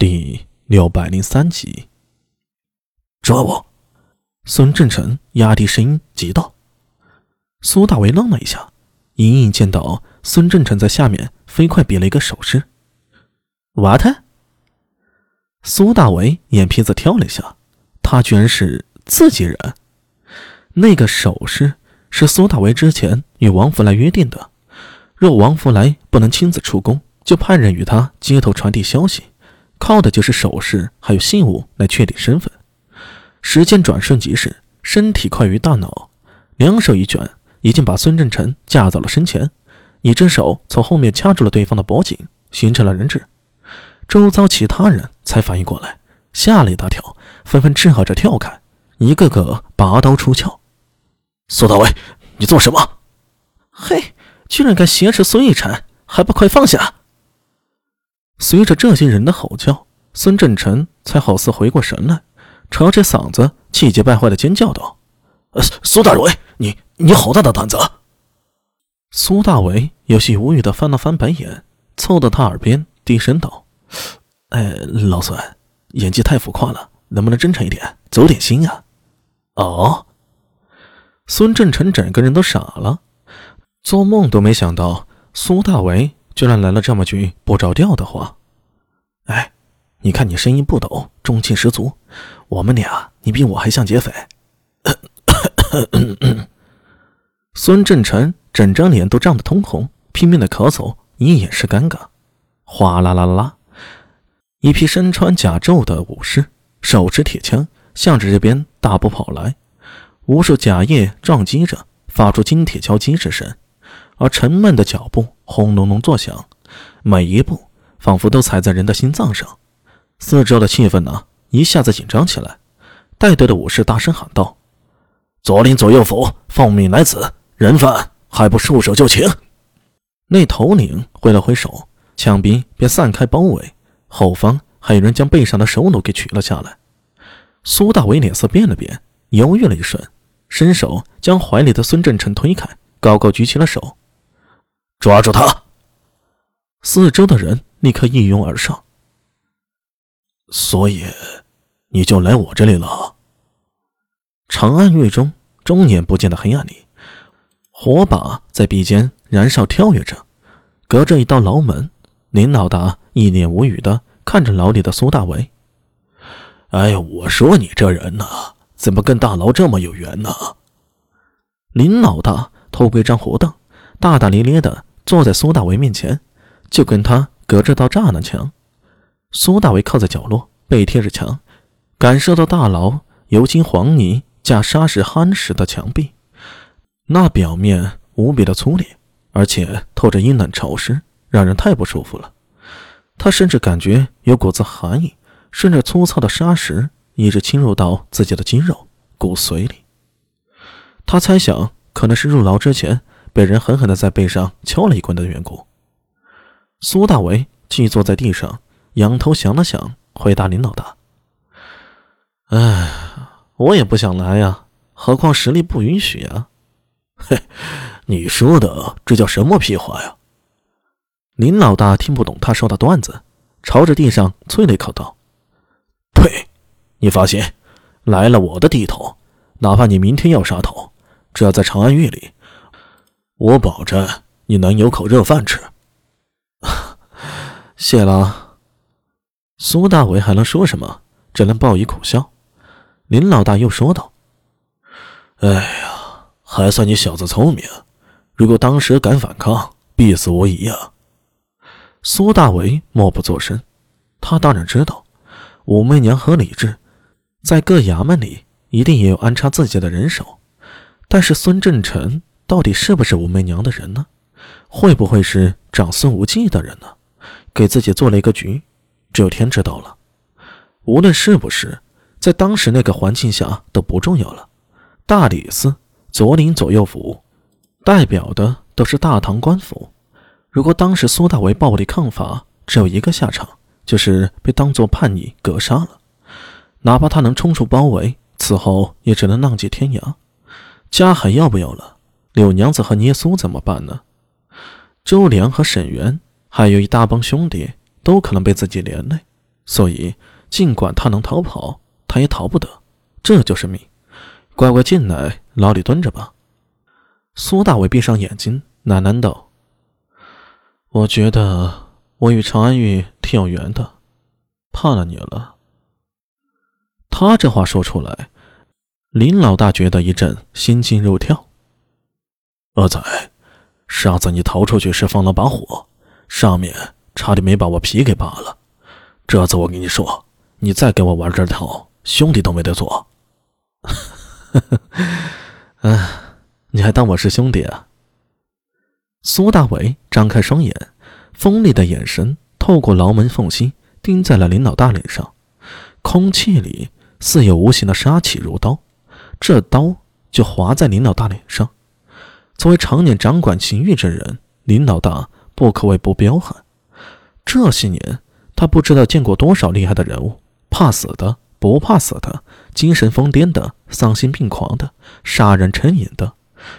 第六百零三集，抓我！孙正成压低声音急道。苏大为愣了一下，隐隐见到孙正成在下面飞快比了一个手势。What？苏大为眼皮子跳了一下，他居然是自己人。那个手势是苏大为之前与王福来约定的，若王福来不能亲自出宫，就派人与他接头传递消息。靠的就是手势还有信物来确定身份。时间转瞬即逝，身体快于大脑，两手一卷，已经把孙振成架到了身前，一只手从后面掐住了对方的脖颈，形成了人质。周遭其他人才反应过来，吓了一大跳，纷纷斥喝着跳开，一个个拔刀出鞘。苏大伟，你做什么？嘿，居然敢挟持孙逸晨，还不快放下！随着这些人的吼叫，孙振成才好似回过神来，扯着嗓子气急败坏的尖叫道：“呃，苏大伟，你你好大的胆子！”苏大伟有些无语的翻了翻白眼，凑到他耳边低声道：“哎，老孙，演技太浮夸了，能不能真诚一点，走点心啊？”哦，孙振成整个人都傻了，做梦都没想到苏大伟。居然来了这么句不着调的话！哎，你看你声音不抖，中气十足。我们俩，你比我还像劫匪。孙振成整张脸都涨得通红，拼命的咳嗽，以掩饰尴尬。哗啦啦啦啦，一批身穿甲胄的武士，手持铁枪，向着这边大步跑来。无数甲叶撞击着，发出金铁交击之声。而沉闷的脚步轰隆隆作响，每一步仿佛都踩在人的心脏上。四周的气氛呢，一下子紧张起来。带队的武士大声喊道：“左领左右府奉命来此，人犯还不束手就擒！”那头领挥了挥手，枪兵便散开包围。后方还有人将背上的手弩给取了下来。苏大伟脸色变了变，犹豫了一瞬，伸手将怀里的孙振成推开，高高举起了手。抓住他！四周的人立刻一拥而上。所以，你就来我这里了。长安狱中，终年不见的黑暗里，火把在壁间燃烧跳跃着。隔着一道牢门，林老大一脸无语的看着牢里的苏大为。哎呀，我说你这人呢，怎么跟大牢这么有缘呢？林老大偷归张活凳，大大咧咧的。坐在苏大为面前，就跟他隔着道栅栏墙。苏大为靠在角落，背贴着墙，感受到大牢油金黄泥加砂石夯实的墙壁，那表面无比的粗劣，而且透着阴冷潮湿，让人太不舒服了。他甚至感觉有股子寒意顺着粗糙的砂石一直侵入到自己的肌肉骨髓里。他猜想，可能是入牢之前。被人狠狠地在背上敲了一棍的缘故。苏大为既坐在地上，仰头想了想，回答林老大：“哎，我也不想来呀，何况实力不允许呀。”“嘿，你说的这叫什么屁话呀？”林老大听不懂他说的段子，朝着地上啐了一口道：“呸！你放心，来了我的地头，哪怕你明天要杀头，只要在长安狱里。”我保证你能有口热饭吃。谢了。苏大伟还能说什么？只能报以苦笑。林老大又说道：“哎呀，还算你小子聪明。如果当时敢反抗，必死无疑啊。”苏大为默不作声。他当然知道，武媚娘和李治在各衙门里一定也有安插自己的人手，但是孙振成。到底是不是武媚娘的人呢？会不会是长孙无忌的人呢？给自己做了一个局，只有天知道了。无论是不是，在当时那个环境下都不重要了。大理寺左领左右府，代表的都是大唐官府。如果当时苏大为暴力抗法，只有一个下场，就是被当作叛逆格杀了。哪怕他能冲出包围，此后也只能浪迹天涯。家还要不要了？柳娘子和聂苏怎么办呢？周良和沈源，还有一大帮兄弟，都可能被自己连累。所以尽管他能逃跑，他也逃不得。这就是命。乖乖进来，牢里蹲着吧。苏大伟闭上眼睛，喃喃道：“我觉得我与长安玉挺有缘的，怕了你了。”他这话说出来，林老大觉得一阵心惊肉跳。阿仔，上次你逃出去时放了把火，上面差点没把我皮给扒了。这次我跟你说，你再给我玩这套，兄弟都没得做。呵呵，啊，你还当我是兄弟啊？苏大伟张开双眼，锋利的眼神透过牢门缝隙盯在了林老大脸上，空气里似有无形的杀气如刀，这刀就划在林老大脸上。作为常年掌管情欲之人，林老大不可谓不彪悍。这些年，他不知道见过多少厉害的人物，怕死的。不怕死的，精神疯癫的，丧心病狂的，杀人成瘾的，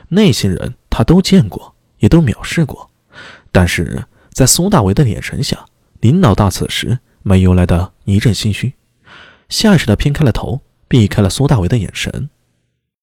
那些人他都见过，也都藐视过。但是在苏大为的眼神下，林老大此时没由来的一阵心虚，下意识的偏开了头，避开了苏大为的眼神。